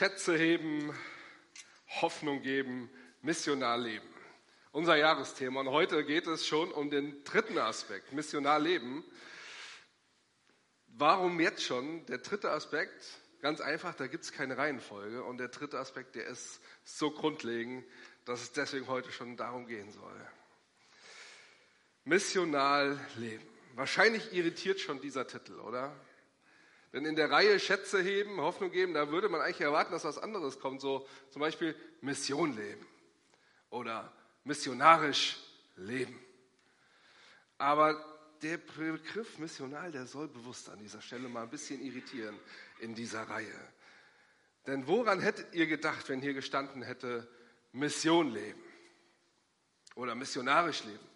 Schätze heben, Hoffnung geben, missionar leben. Unser Jahresthema. Und heute geht es schon um den dritten Aspekt, missionar leben. Warum jetzt schon? Der dritte Aspekt, ganz einfach, da gibt es keine Reihenfolge. Und der dritte Aspekt, der ist so grundlegend, dass es deswegen heute schon darum gehen soll. Missional leben. Wahrscheinlich irritiert schon dieser Titel, oder? Denn in der Reihe Schätze heben, Hoffnung geben, da würde man eigentlich erwarten, dass was anderes kommt. So zum Beispiel Mission leben oder missionarisch leben. Aber der Begriff missional, der soll bewusst an dieser Stelle mal ein bisschen irritieren in dieser Reihe. Denn woran hättet ihr gedacht, wenn hier gestanden hätte, Mission leben oder missionarisch leben?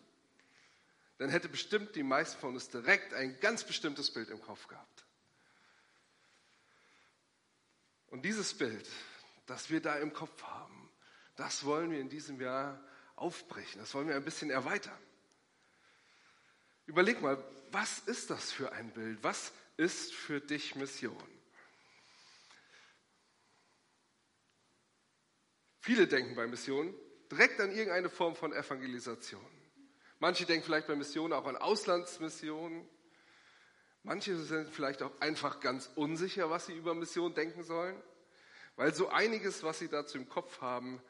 Dann hätte bestimmt die meisten von uns direkt ein ganz bestimmtes Bild im Kopf gehabt. Und dieses Bild, das wir da im Kopf haben, das wollen wir in diesem Jahr aufbrechen, das wollen wir ein bisschen erweitern. Überleg mal, was ist das für ein Bild? Was ist für dich Mission? Viele denken bei Mission direkt an irgendeine Form von Evangelisation. Manche denken vielleicht bei Mission auch an Auslandsmissionen. Manche sind vielleicht auch einfach ganz unsicher, was sie über Mission denken sollen, weil so einiges, was sie dazu im Kopf haben,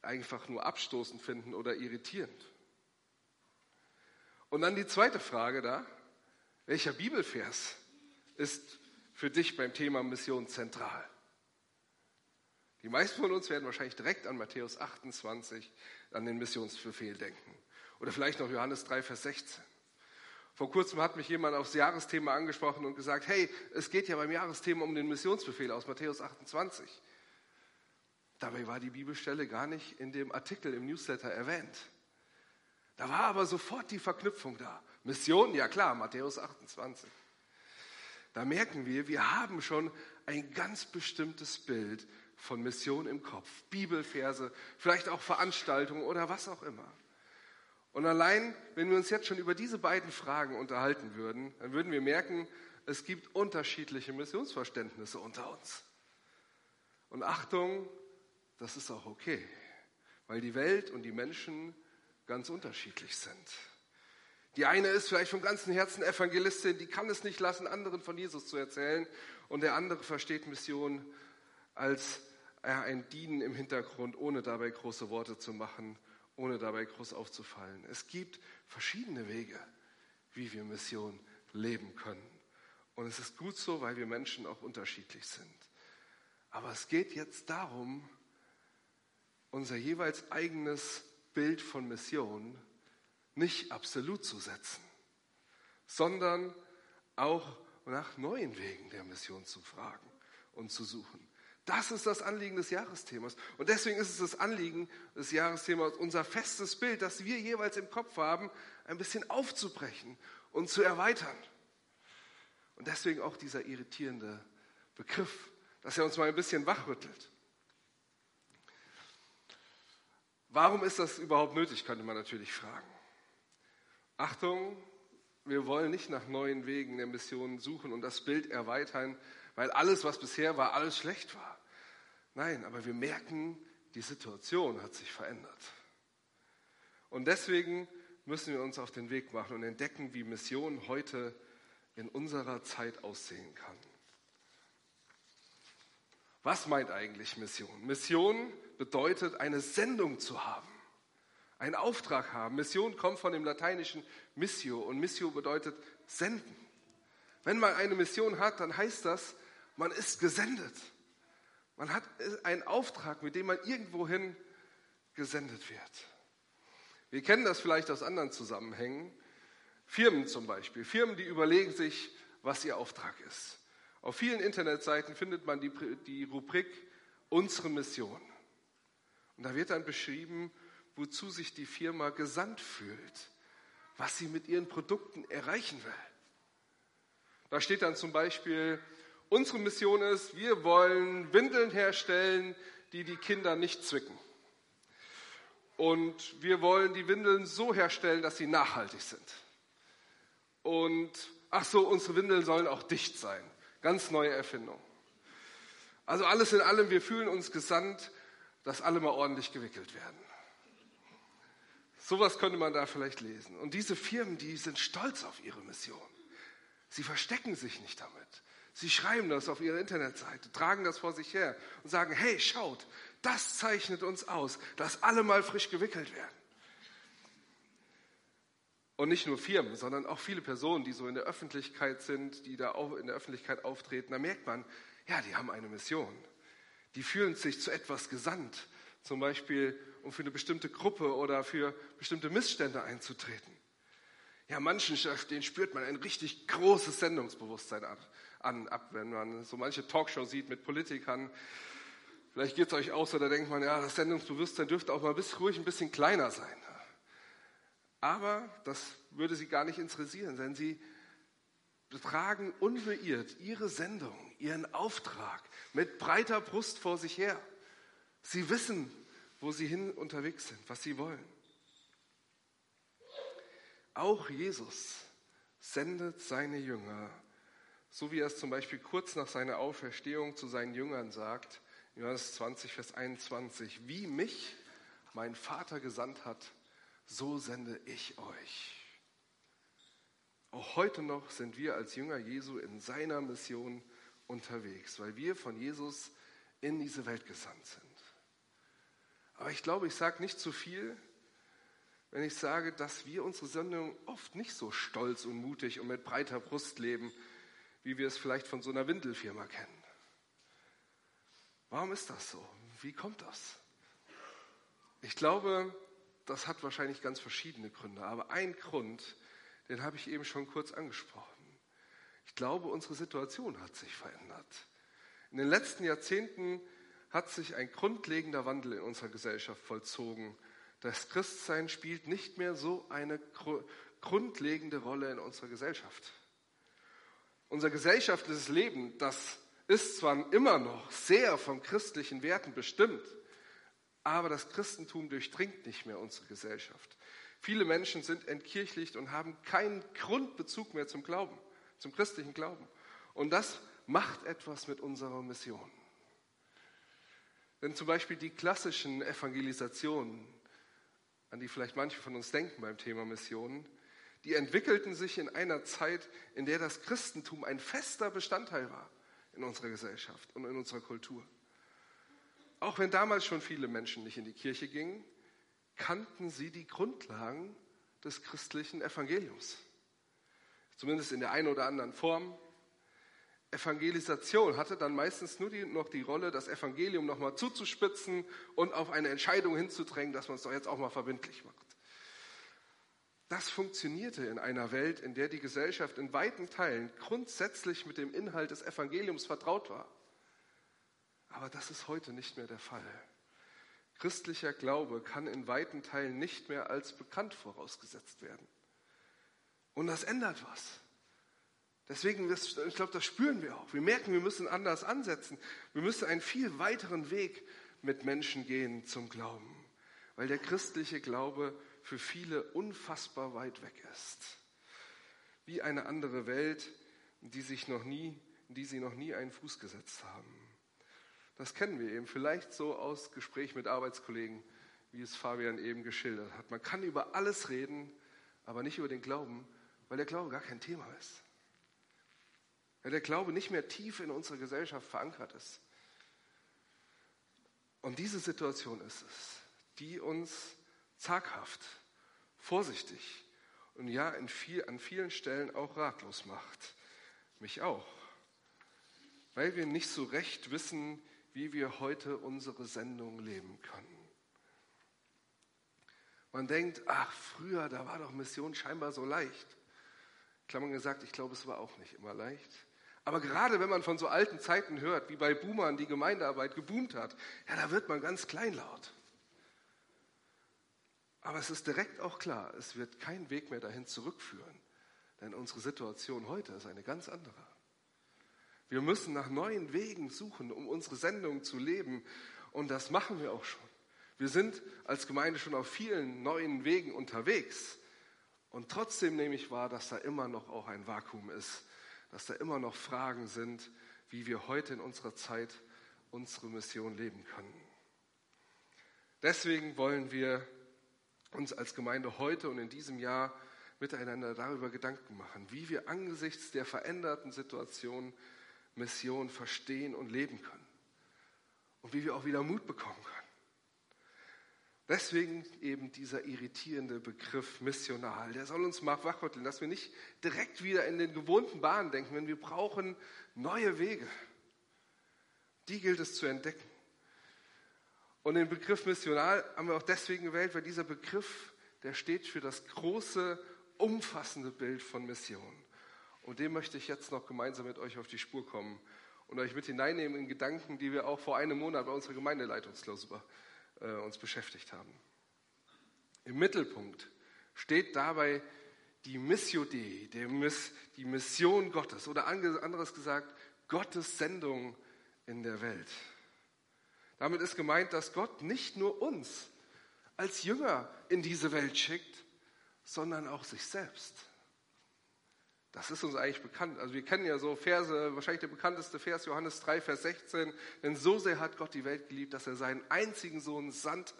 einfach nur abstoßend finden oder irritierend. Und dann die zweite Frage da, welcher Bibelvers ist für dich beim Thema Mission zentral? Die meisten von uns werden wahrscheinlich direkt an Matthäus 28, an den Missionsbefehl denken. Oder vielleicht noch Johannes 3, Vers 16. Vor kurzem hat mich jemand aufs Jahresthema angesprochen und gesagt, hey, es geht ja beim Jahresthema um den Missionsbefehl aus Matthäus 28. Dabei war die Bibelstelle gar nicht in dem Artikel im Newsletter erwähnt. Da war aber sofort die Verknüpfung da. Mission, ja klar, Matthäus 28. Da merken wir, wir haben schon ein ganz bestimmtes Bild von Mission im Kopf. Bibelverse, vielleicht auch Veranstaltungen oder was auch immer. Und allein, wenn wir uns jetzt schon über diese beiden Fragen unterhalten würden, dann würden wir merken, es gibt unterschiedliche Missionsverständnisse unter uns. Und Achtung, das ist auch okay, weil die Welt und die Menschen ganz unterschiedlich sind. Die eine ist vielleicht vom ganzen Herzen Evangelistin, die kann es nicht lassen, anderen von Jesus zu erzählen. Und der andere versteht Mission als ein Dienen im Hintergrund, ohne dabei große Worte zu machen ohne dabei groß aufzufallen. Es gibt verschiedene Wege, wie wir Mission leben können. Und es ist gut so, weil wir Menschen auch unterschiedlich sind. Aber es geht jetzt darum, unser jeweils eigenes Bild von Mission nicht absolut zu setzen, sondern auch nach neuen Wegen der Mission zu fragen und zu suchen. Das ist das Anliegen des Jahresthemas. Und deswegen ist es das Anliegen des Jahresthemas, unser festes Bild, das wir jeweils im Kopf haben, ein bisschen aufzubrechen und zu erweitern. Und deswegen auch dieser irritierende Begriff, dass er uns mal ein bisschen wachrüttelt. Warum ist das überhaupt nötig, könnte man natürlich fragen. Achtung, wir wollen nicht nach neuen Wegen der Mission suchen und das Bild erweitern, weil alles, was bisher war, alles schlecht war. Nein, aber wir merken, die Situation hat sich verändert. Und deswegen müssen wir uns auf den Weg machen und entdecken, wie Mission heute in unserer Zeit aussehen kann. Was meint eigentlich Mission? Mission bedeutet, eine Sendung zu haben, einen Auftrag haben. Mission kommt von dem lateinischen Missio und Missio bedeutet senden. Wenn man eine Mission hat, dann heißt das, man ist gesendet. Man hat einen Auftrag, mit dem man irgendwohin gesendet wird. Wir kennen das vielleicht aus anderen Zusammenhängen. Firmen zum Beispiel. Firmen, die überlegen sich, was ihr Auftrag ist. Auf vielen Internetseiten findet man die, die Rubrik Unsere Mission. Und da wird dann beschrieben, wozu sich die Firma gesandt fühlt, was sie mit ihren Produkten erreichen will. Da steht dann zum Beispiel, Unsere Mission ist, wir wollen Windeln herstellen, die die Kinder nicht zwicken. Und wir wollen die Windeln so herstellen, dass sie nachhaltig sind. Und ach so, unsere Windeln sollen auch dicht sein. Ganz neue Erfindung. Also alles in allem, wir fühlen uns gesandt, dass alle mal ordentlich gewickelt werden. Sowas könnte man da vielleicht lesen. Und diese Firmen, die sind stolz auf ihre Mission. Sie verstecken sich nicht damit. Sie schreiben das auf ihrer Internetseite, tragen das vor sich her und sagen, hey, schaut, das zeichnet uns aus, dass alle mal frisch gewickelt werden. Und nicht nur Firmen, sondern auch viele Personen, die so in der Öffentlichkeit sind, die da in der Öffentlichkeit auftreten, da merkt man, ja, die haben eine Mission. Die fühlen sich zu etwas gesandt, zum Beispiel um für eine bestimmte Gruppe oder für bestimmte Missstände einzutreten. Ja, manchen, denen spürt man ein richtig großes Sendungsbewusstsein an, ab, wenn man so manche Talkshow sieht mit Politikern. Vielleicht geht es euch auch so, da denkt man, ja, das Sendungsbewusstsein dürfte auch mal bis, ruhig ein bisschen kleiner sein. Aber das würde sie gar nicht interessieren, denn sie tragen unbeirrt ihre Sendung, ihren Auftrag mit breiter Brust vor sich her. Sie wissen, wo sie hin unterwegs sind, was sie wollen. Auch Jesus sendet seine Jünger, so wie er es zum Beispiel kurz nach seiner Auferstehung zu seinen Jüngern sagt, Johannes 20, Vers 21, wie mich mein Vater gesandt hat, so sende ich euch. Auch heute noch sind wir als Jünger Jesu in seiner Mission unterwegs, weil wir von Jesus in diese Welt gesandt sind. Aber ich glaube, ich sage nicht zu viel, wenn ich sage, dass wir unsere Sendung oft nicht so stolz und mutig und mit breiter Brust leben, wie wir es vielleicht von so einer Windelfirma kennen. Warum ist das so? Wie kommt das? Ich glaube, das hat wahrscheinlich ganz verschiedene Gründe. Aber ein Grund, den habe ich eben schon kurz angesprochen. Ich glaube, unsere Situation hat sich verändert. In den letzten Jahrzehnten hat sich ein grundlegender Wandel in unserer Gesellschaft vollzogen. Das Christsein spielt nicht mehr so eine grundlegende Rolle in unserer Gesellschaft. Unser gesellschaftliches Leben, das ist zwar immer noch sehr von christlichen Werten bestimmt, aber das Christentum durchdringt nicht mehr unsere Gesellschaft. Viele Menschen sind entkirchlicht und haben keinen Grundbezug mehr zum Glauben, zum christlichen Glauben. Und das macht etwas mit unserer Mission. Denn zum Beispiel die klassischen Evangelisationen, an die vielleicht manche von uns denken beim Thema Missionen, die entwickelten sich in einer Zeit, in der das Christentum ein fester Bestandteil war in unserer Gesellschaft und in unserer Kultur. Auch wenn damals schon viele Menschen nicht in die Kirche gingen, kannten sie die Grundlagen des christlichen Evangeliums. Zumindest in der einen oder anderen Form. Evangelisation hatte dann meistens nur die, noch die Rolle, das Evangelium nochmal zuzuspitzen und auf eine Entscheidung hinzudrängen, dass man es doch jetzt auch mal verbindlich macht. Das funktionierte in einer Welt, in der die Gesellschaft in weiten Teilen grundsätzlich mit dem Inhalt des Evangeliums vertraut war. Aber das ist heute nicht mehr der Fall. Christlicher Glaube kann in weiten Teilen nicht mehr als bekannt vorausgesetzt werden. Und das ändert was. Deswegen, ich glaube, das spüren wir auch. Wir merken, wir müssen anders ansetzen. Wir müssen einen viel weiteren Weg mit Menschen gehen zum Glauben, weil der christliche Glaube für viele unfassbar weit weg ist. Wie eine andere Welt, die sich noch nie, die sie noch nie einen Fuß gesetzt haben. Das kennen wir eben vielleicht so aus Gespräch mit Arbeitskollegen, wie es Fabian eben geschildert hat. Man kann über alles reden, aber nicht über den Glauben, weil der Glaube gar kein Thema ist. Weil der Glaube nicht mehr tief in unserer Gesellschaft verankert ist. Und diese Situation ist es, die uns zaghaft, vorsichtig und ja viel, an vielen Stellen auch ratlos macht. Mich auch. Weil wir nicht so recht wissen, wie wir heute unsere Sendung leben können. Man denkt, ach, früher, da war doch Mission scheinbar so leicht. Klammern gesagt, ich glaube, es war auch nicht immer leicht. Aber gerade wenn man von so alten Zeiten hört, wie bei Boomern die Gemeindearbeit geboomt hat, ja, da wird man ganz kleinlaut. Aber es ist direkt auch klar, es wird kein Weg mehr dahin zurückführen. Denn unsere Situation heute ist eine ganz andere. Wir müssen nach neuen Wegen suchen, um unsere Sendung zu leben. Und das machen wir auch schon. Wir sind als Gemeinde schon auf vielen neuen Wegen unterwegs. Und trotzdem nehme ich wahr, dass da immer noch auch ein Vakuum ist, dass da immer noch Fragen sind, wie wir heute in unserer Zeit unsere Mission leben können. Deswegen wollen wir uns als Gemeinde heute und in diesem Jahr miteinander darüber Gedanken machen, wie wir angesichts der veränderten Situation Mission verstehen und leben können und wie wir auch wieder Mut bekommen können. Deswegen eben dieser irritierende Begriff missional. Der soll uns mal wachrütteln, dass wir nicht direkt wieder in den gewohnten Bahnen denken, wenn wir brauchen neue Wege. Die gilt es zu entdecken. Und den Begriff missional haben wir auch deswegen gewählt, weil dieser Begriff, der steht für das große, umfassende Bild von Mission. Und dem möchte ich jetzt noch gemeinsam mit euch auf die Spur kommen und euch mit hineinnehmen in Gedanken, die wir auch vor einem Monat bei unserer Gemeindeleitungsklausur äh, uns beschäftigt haben. Im Mittelpunkt steht dabei die Missio Dei, die Mission Gottes oder anderes gesagt, Gottes Sendung in der Welt. Damit ist gemeint, dass Gott nicht nur uns als Jünger in diese Welt schickt, sondern auch sich selbst. Das ist uns eigentlich bekannt. Also wir kennen ja so Verse, wahrscheinlich der bekannteste Vers, Johannes 3, Vers 16. Denn so sehr hat Gott die Welt geliebt, dass er seinen einzigen Sohn sandte,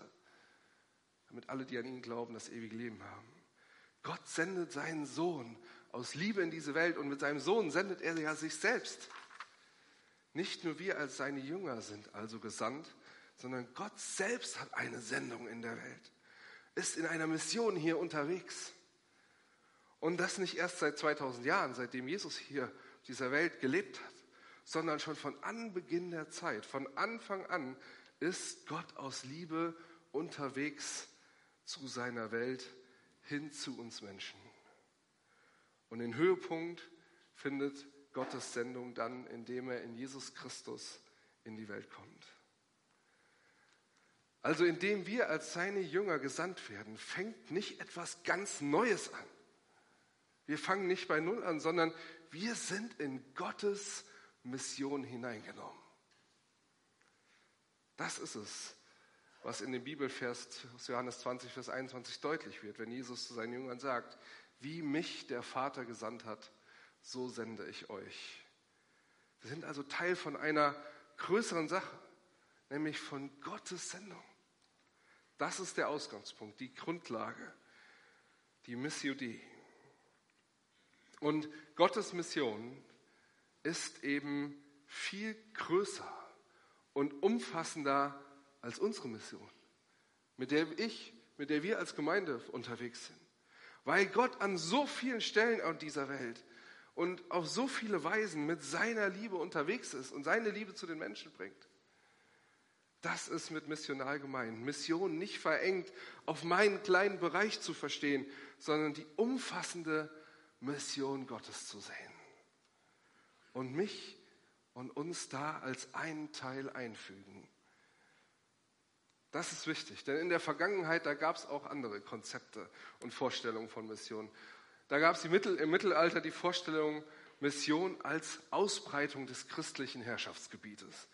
damit alle, die an ihn glauben, das ewige Leben haben. Gott sendet seinen Sohn aus Liebe in diese Welt und mit seinem Sohn sendet er ja sich selbst. Nicht nur wir als seine Jünger sind also gesandt, sondern Gott selbst hat eine Sendung in der Welt, ist in einer Mission hier unterwegs. Und das nicht erst seit 2000 Jahren, seitdem Jesus hier auf dieser Welt gelebt hat, sondern schon von Anbeginn der Zeit, von Anfang an ist Gott aus Liebe unterwegs zu seiner Welt hin zu uns Menschen. Und den Höhepunkt findet Gottes Sendung dann, indem er in Jesus Christus in die Welt kommt. Also indem wir als seine Jünger gesandt werden, fängt nicht etwas ganz Neues an. Wir fangen nicht bei Null an, sondern wir sind in Gottes Mission hineingenommen. Das ist es, was in dem Bibelvers aus Johannes 20, Vers 21 deutlich wird, wenn Jesus zu seinen Jüngern sagt, wie mich der Vater gesandt hat, so sende ich euch. Wir sind also Teil von einer größeren Sache, nämlich von Gottes Sendung. Das ist der Ausgangspunkt, die Grundlage, die Missio Dei. Und Gottes Mission ist eben viel größer und umfassender als unsere Mission, mit der ich, mit der wir als Gemeinde unterwegs sind. Weil Gott an so vielen Stellen auf dieser Welt und auf so viele Weisen mit seiner Liebe unterwegs ist und seine Liebe zu den Menschen bringt. Das ist mit missional gemeint. Mission nicht verengt auf meinen kleinen Bereich zu verstehen, sondern die umfassende Mission Gottes zu sehen und mich und uns da als einen Teil einfügen. Das ist wichtig, denn in der Vergangenheit, da gab es auch andere Konzepte und Vorstellungen von Mission. Da gab es im Mittelalter die Vorstellung Mission als Ausbreitung des christlichen Herrschaftsgebietes.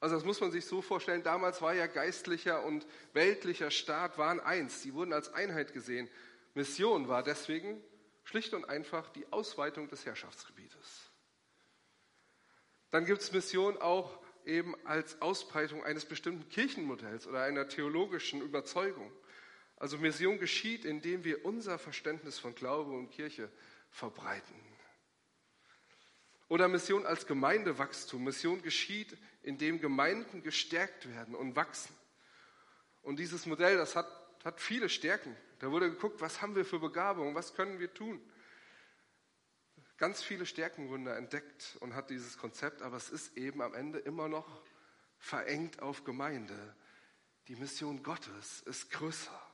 Also das muss man sich so vorstellen, damals war ja geistlicher und weltlicher Staat waren eins, die wurden als Einheit gesehen. Mission war deswegen Schlicht und einfach die Ausweitung des Herrschaftsgebietes. Dann gibt es Mission auch eben als Ausbreitung eines bestimmten Kirchenmodells oder einer theologischen Überzeugung. Also Mission geschieht, indem wir unser Verständnis von Glaube und Kirche verbreiten. Oder Mission als Gemeindewachstum. Mission geschieht, indem Gemeinden gestärkt werden und wachsen. Und dieses Modell, das hat, hat viele Stärken. Da wurde geguckt, was haben wir für Begabungen, was können wir tun. Ganz viele Stärkengründe entdeckt und hat dieses Konzept, aber es ist eben am Ende immer noch verengt auf Gemeinde. Die Mission Gottes ist größer.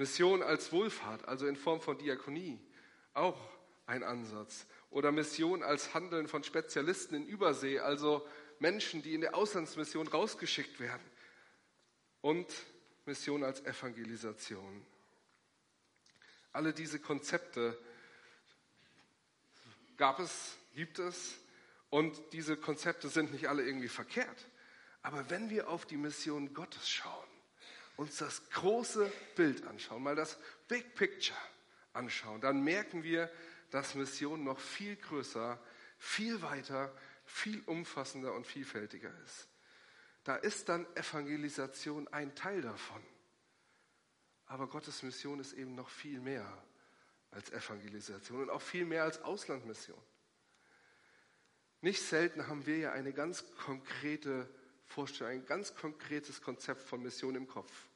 Mission als Wohlfahrt, also in Form von Diakonie, auch ein Ansatz. Oder Mission als Handeln von Spezialisten in Übersee, also Menschen, die in der Auslandsmission rausgeschickt werden. Und Mission als Evangelisation. Alle diese Konzepte gab es, gibt es und diese Konzepte sind nicht alle irgendwie verkehrt. Aber wenn wir auf die Mission Gottes schauen, uns das große Bild anschauen, mal das Big Picture anschauen, dann merken wir, dass Mission noch viel größer, viel weiter, viel umfassender und vielfältiger ist. Da ist dann Evangelisation ein Teil davon. Aber Gottes Mission ist eben noch viel mehr als Evangelisation und auch viel mehr als Auslandmission. Nicht selten haben wir ja eine ganz konkrete Vorstellung, ein ganz konkretes Konzept von Mission im Kopf.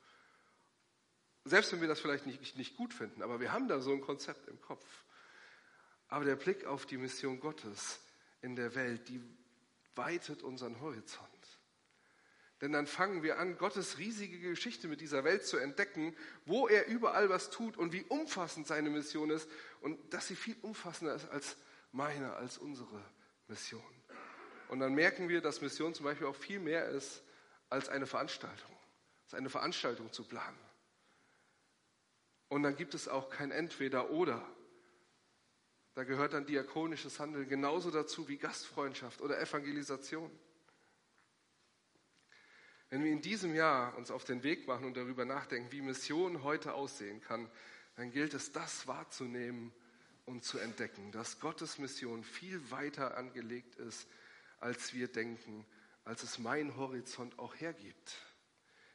Selbst wenn wir das vielleicht nicht, nicht gut finden, aber wir haben da so ein Konzept im Kopf. Aber der Blick auf die Mission Gottes in der Welt, die weitet unseren Horizont. Denn dann fangen wir an, Gottes riesige Geschichte mit dieser Welt zu entdecken, wo er überall was tut und wie umfassend seine Mission ist und dass sie viel umfassender ist als meine, als unsere Mission. Und dann merken wir, dass Mission zum Beispiel auch viel mehr ist als eine Veranstaltung, als eine Veranstaltung zu planen. Und dann gibt es auch kein Entweder-Oder. Da gehört dann diakonisches Handeln genauso dazu wie Gastfreundschaft oder Evangelisation. Wenn wir in diesem Jahr uns auf den Weg machen und darüber nachdenken, wie Mission heute aussehen kann, dann gilt es, das wahrzunehmen und zu entdecken, dass Gottes Mission viel weiter angelegt ist, als wir denken, als es mein Horizont auch hergibt.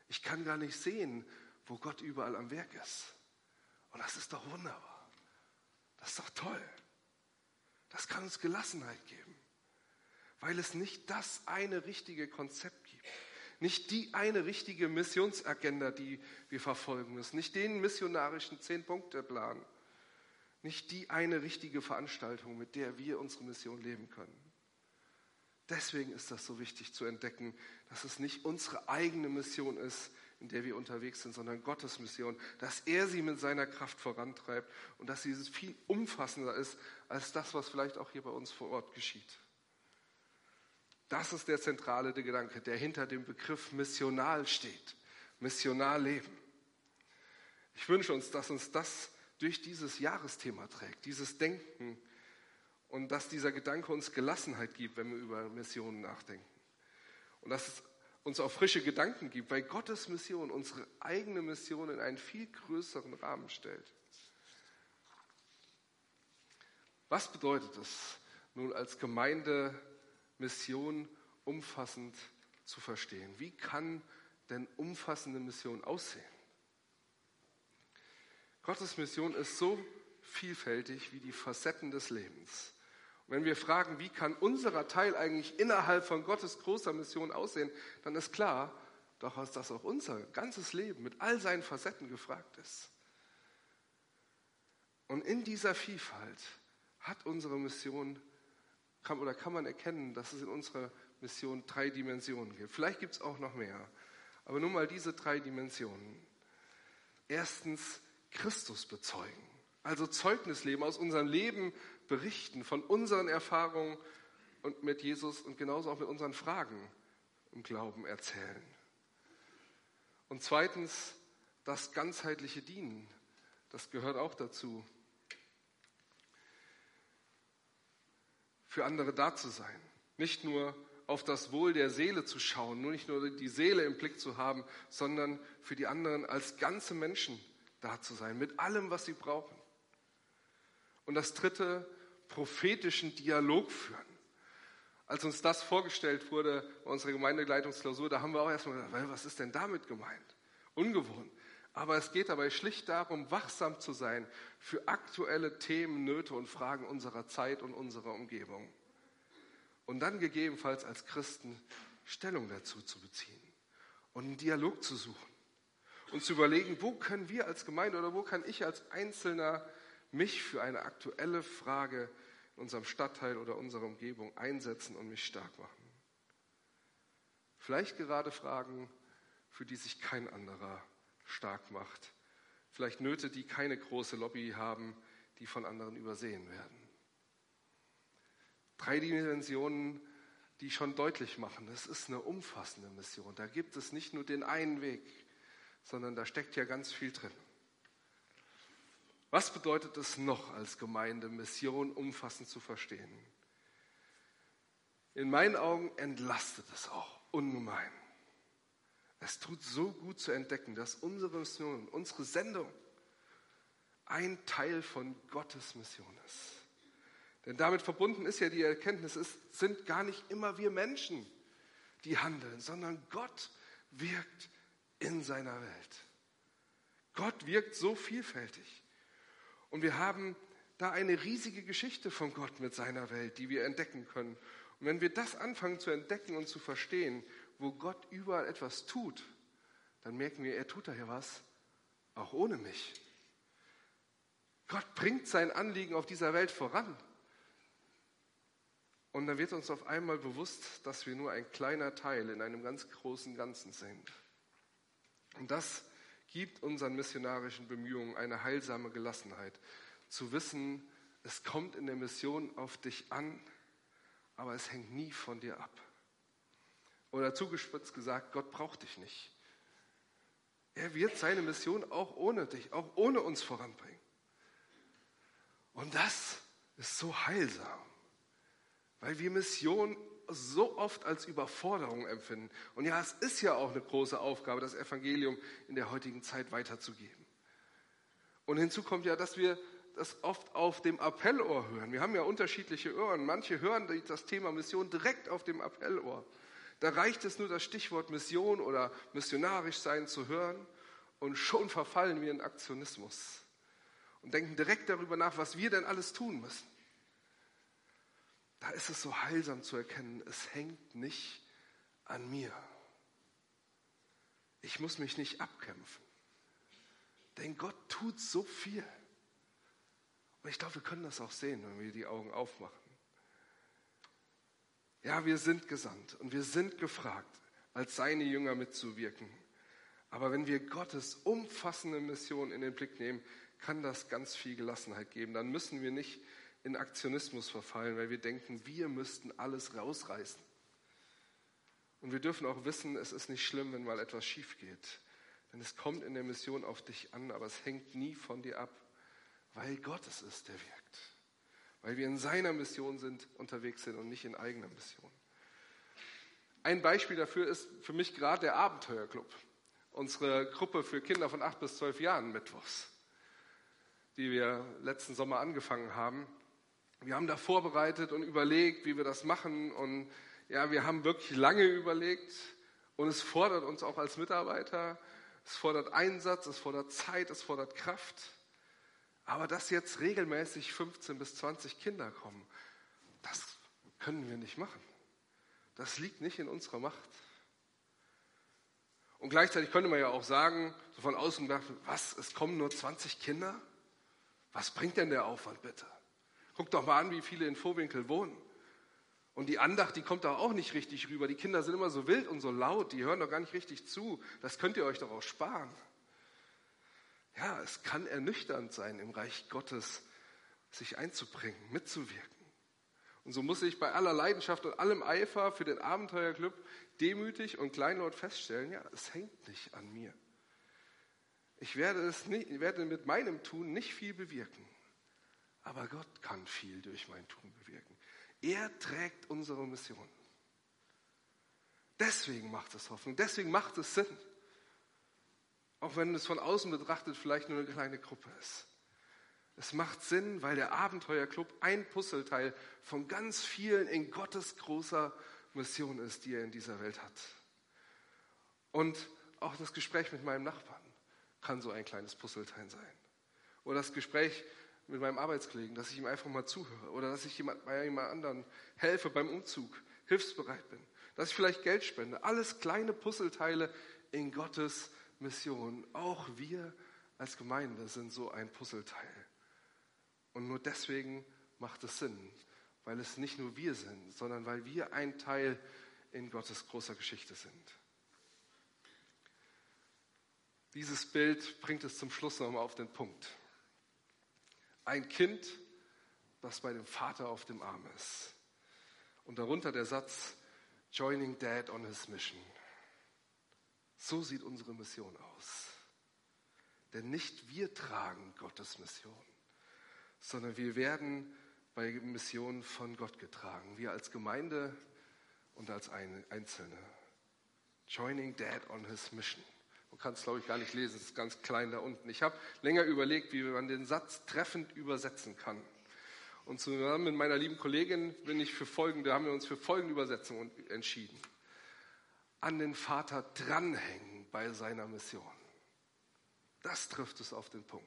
Ich kann gar nicht sehen, wo Gott überall am Werk ist. Und das ist doch wunderbar. Das ist doch toll. Das kann uns Gelassenheit geben, weil es nicht das eine richtige Konzept gibt. Nicht die eine richtige Missionsagenda, die wir verfolgen müssen. Nicht den missionarischen Zehn-Punkte-Plan. Nicht die eine richtige Veranstaltung, mit der wir unsere Mission leben können. Deswegen ist das so wichtig zu entdecken, dass es nicht unsere eigene Mission ist, in der wir unterwegs sind, sondern Gottes Mission, dass er sie mit seiner Kraft vorantreibt und dass sie viel umfassender ist als das, was vielleicht auch hier bei uns vor Ort geschieht. Das ist der zentrale Gedanke, der hinter dem Begriff missional steht. Missional leben. Ich wünsche uns, dass uns das durch dieses Jahresthema trägt, dieses Denken und dass dieser Gedanke uns Gelassenheit gibt, wenn wir über Missionen nachdenken. Und dass es uns auch frische Gedanken gibt, weil Gottes Mission unsere eigene Mission in einen viel größeren Rahmen stellt. Was bedeutet es nun als Gemeinde Mission umfassend zu verstehen? Wie kann denn umfassende Mission aussehen? Gottes Mission ist so vielfältig wie die Facetten des Lebens. Wenn wir fragen, wie kann unser Teil eigentlich innerhalb von Gottes großer Mission aussehen, dann ist klar, doch dass auch unser ganzes Leben mit all seinen Facetten gefragt ist. Und in dieser Vielfalt hat unsere Mission, kann, oder kann man erkennen, dass es in unserer Mission drei Dimensionen gibt. Vielleicht gibt es auch noch mehr, aber nur mal diese drei Dimensionen. Erstens Christus bezeugen, also Zeugnisleben aus unserem Leben berichten von unseren Erfahrungen und mit Jesus und genauso auch mit unseren Fragen im Glauben erzählen. Und zweitens das ganzheitliche Dienen. Das gehört auch dazu. Für andere da zu sein. Nicht nur auf das Wohl der Seele zu schauen, nur nicht nur die Seele im Blick zu haben, sondern für die anderen als ganze Menschen da zu sein, mit allem, was sie brauchen. Und das dritte, prophetischen Dialog führen. Als uns das vorgestellt wurde bei unserer Gemeindeleitungsklausur, da haben wir auch erstmal gedacht, was ist denn damit gemeint? Ungewohnt. Aber es geht dabei schlicht darum, wachsam zu sein für aktuelle Themen, Nöte und Fragen unserer Zeit und unserer Umgebung. Und dann gegebenenfalls als Christen Stellung dazu zu beziehen und einen Dialog zu suchen und zu überlegen, wo können wir als Gemeinde oder wo kann ich als Einzelner mich für eine aktuelle Frage in unserem Stadtteil oder unserer Umgebung einsetzen und mich stark machen. Vielleicht gerade Fragen, für die sich kein anderer stark macht. Vielleicht Nöte, die keine große Lobby haben, die von anderen übersehen werden. Drei Dimensionen, die schon deutlich machen, es ist eine umfassende Mission. Da gibt es nicht nur den einen Weg, sondern da steckt ja ganz viel drin. Was bedeutet es noch als Gemeinde, Mission umfassend zu verstehen? In meinen Augen entlastet es auch ungemein. Es tut so gut zu entdecken, dass unsere Mission, unsere Sendung ein Teil von Gottes Mission ist. Denn damit verbunden ist ja die Erkenntnis, es sind gar nicht immer wir Menschen, die handeln, sondern Gott wirkt in seiner Welt. Gott wirkt so vielfältig. Und wir haben da eine riesige Geschichte von Gott mit seiner Welt, die wir entdecken können. Und wenn wir das anfangen zu entdecken und zu verstehen, wo Gott überall etwas tut, dann merken wir, er tut da ja was, auch ohne mich. Gott bringt sein Anliegen auf dieser Welt voran. Und dann wird uns auf einmal bewusst, dass wir nur ein kleiner Teil in einem ganz großen Ganzen sind. Und das gibt unseren missionarischen Bemühungen eine heilsame Gelassenheit, zu wissen, es kommt in der Mission auf dich an, aber es hängt nie von dir ab. Oder zugespitzt gesagt, Gott braucht dich nicht. Er wird seine Mission auch ohne dich, auch ohne uns voranbringen. Und das ist so heilsam, weil wir Mission so oft als Überforderung empfinden. Und ja, es ist ja auch eine große Aufgabe, das Evangelium in der heutigen Zeit weiterzugeben. Und hinzu kommt ja, dass wir das oft auf dem Appellohr hören. Wir haben ja unterschiedliche Ohren. Manche hören das Thema Mission direkt auf dem Appellohr. Da reicht es nur, das Stichwort Mission oder missionarisch sein zu hören und schon verfallen wir in Aktionismus und denken direkt darüber nach, was wir denn alles tun müssen. Da ist es so heilsam zu erkennen, es hängt nicht an mir. Ich muss mich nicht abkämpfen. Denn Gott tut so viel. Und ich glaube, wir können das auch sehen, wenn wir die Augen aufmachen. Ja, wir sind gesandt und wir sind gefragt, als seine Jünger mitzuwirken. Aber wenn wir Gottes umfassende Mission in den Blick nehmen, kann das ganz viel Gelassenheit geben. Dann müssen wir nicht in Aktionismus verfallen, weil wir denken, wir müssten alles rausreißen. Und wir dürfen auch wissen, es ist nicht schlimm, wenn mal etwas schief geht. Denn es kommt in der Mission auf dich an, aber es hängt nie von dir ab, weil Gott es ist, der wirkt. Weil wir in seiner Mission sind, unterwegs sind und nicht in eigener Mission. Ein Beispiel dafür ist für mich gerade der Abenteuerclub. Unsere Gruppe für Kinder von acht bis zwölf Jahren mittwochs, die wir letzten Sommer angefangen haben. Wir haben da vorbereitet und überlegt, wie wir das machen. Und ja, wir haben wirklich lange überlegt. Und es fordert uns auch als Mitarbeiter, es fordert Einsatz, es fordert Zeit, es fordert Kraft. Aber dass jetzt regelmäßig 15 bis 20 Kinder kommen, das können wir nicht machen. Das liegt nicht in unserer Macht. Und gleichzeitig könnte man ja auch sagen, so von außen gedacht, was, es kommen nur 20 Kinder? Was bringt denn der Aufwand bitte? Guck doch mal an, wie viele in Vorwinkel wohnen. Und die Andacht, die kommt da auch nicht richtig rüber. Die Kinder sind immer so wild und so laut, die hören doch gar nicht richtig zu. Das könnt ihr euch doch auch sparen. Ja, es kann ernüchternd sein, im Reich Gottes sich einzubringen, mitzuwirken. Und so muss ich bei aller Leidenschaft und allem Eifer für den Abenteuerclub demütig und kleinlaut feststellen, ja, es hängt nicht an mir. Ich werde, es nicht, werde mit meinem Tun nicht viel bewirken. Aber Gott kann viel durch mein Tun bewirken. Er trägt unsere Mission. Deswegen macht es Hoffnung, deswegen macht es Sinn. Auch wenn es von außen betrachtet vielleicht nur eine kleine Gruppe ist. Es macht Sinn, weil der Abenteuerclub ein Puzzleteil von ganz vielen in Gottes großer Mission ist, die er in dieser Welt hat. Und auch das Gespräch mit meinem Nachbarn kann so ein kleines Puzzleteil sein. Oder das Gespräch mit meinem Arbeitskollegen, dass ich ihm einfach mal zuhöre oder dass ich jemand, bei jemand anderen helfe beim Umzug, hilfsbereit bin, dass ich vielleicht Geld spende. Alles kleine Puzzleteile in Gottes Mission. Auch wir als Gemeinde sind so ein Puzzleteil. Und nur deswegen macht es Sinn, weil es nicht nur wir sind, sondern weil wir ein Teil in Gottes großer Geschichte sind. Dieses Bild bringt es zum Schluss nochmal auf den Punkt. Ein Kind, das bei dem Vater auf dem Arm ist. Und darunter der Satz, Joining Dad on his mission. So sieht unsere Mission aus. Denn nicht wir tragen Gottes Mission, sondern wir werden bei Missionen von Gott getragen. Wir als Gemeinde und als Einzelne. Joining Dad on his mission. Man kann es, glaube ich, gar nicht lesen, es ist ganz klein da unten. Ich habe länger überlegt, wie man den Satz treffend übersetzen kann. Und zusammen mit meiner lieben Kollegin bin ich für folgende, haben wir uns für folgende Übersetzung entschieden. An den Vater dranhängen bei seiner Mission. Das trifft es auf den Punkt.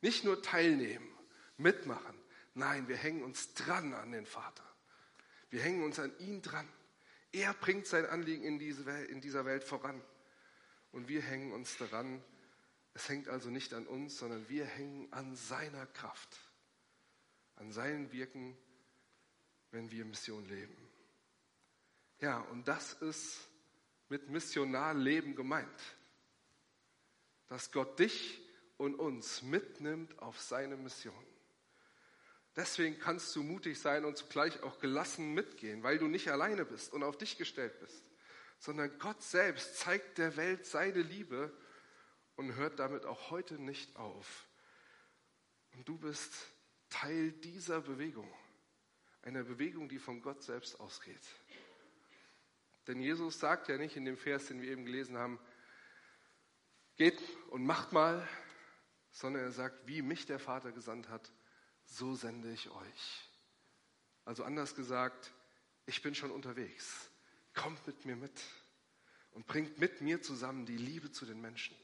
Nicht nur teilnehmen, mitmachen. Nein, wir hängen uns dran an den Vater. Wir hängen uns an ihn dran. Er bringt sein Anliegen in, diese in dieser Welt voran. Und wir hängen uns daran. Es hängt also nicht an uns, sondern wir hängen an seiner Kraft, an seinem Wirken, wenn wir Mission leben. Ja, und das ist mit Missionarleben gemeint. Dass Gott dich und uns mitnimmt auf seine Mission. Deswegen kannst du mutig sein und zugleich auch gelassen mitgehen, weil du nicht alleine bist und auf dich gestellt bist, sondern Gott selbst zeigt der Welt seine Liebe und hört damit auch heute nicht auf. Und du bist Teil dieser Bewegung, einer Bewegung, die von Gott selbst ausgeht. Denn Jesus sagt ja nicht in dem Vers, den wir eben gelesen haben, geht und macht mal, sondern er sagt, wie mich der Vater gesandt hat, so sende ich euch. Also anders gesagt, ich bin schon unterwegs. Kommt mit mir mit und bringt mit mir zusammen die Liebe zu den Menschen.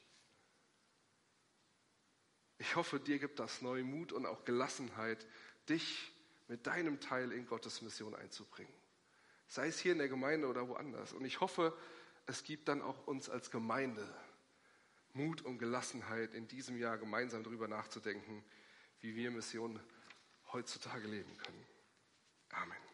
Ich hoffe, dir gibt das neue Mut und auch Gelassenheit, dich mit deinem Teil in Gottes Mission einzubringen. Sei es hier in der Gemeinde oder woanders. Und ich hoffe, es gibt dann auch uns als Gemeinde Mut und Gelassenheit, in diesem Jahr gemeinsam darüber nachzudenken, wie wir Mission heutzutage leben können. Amen.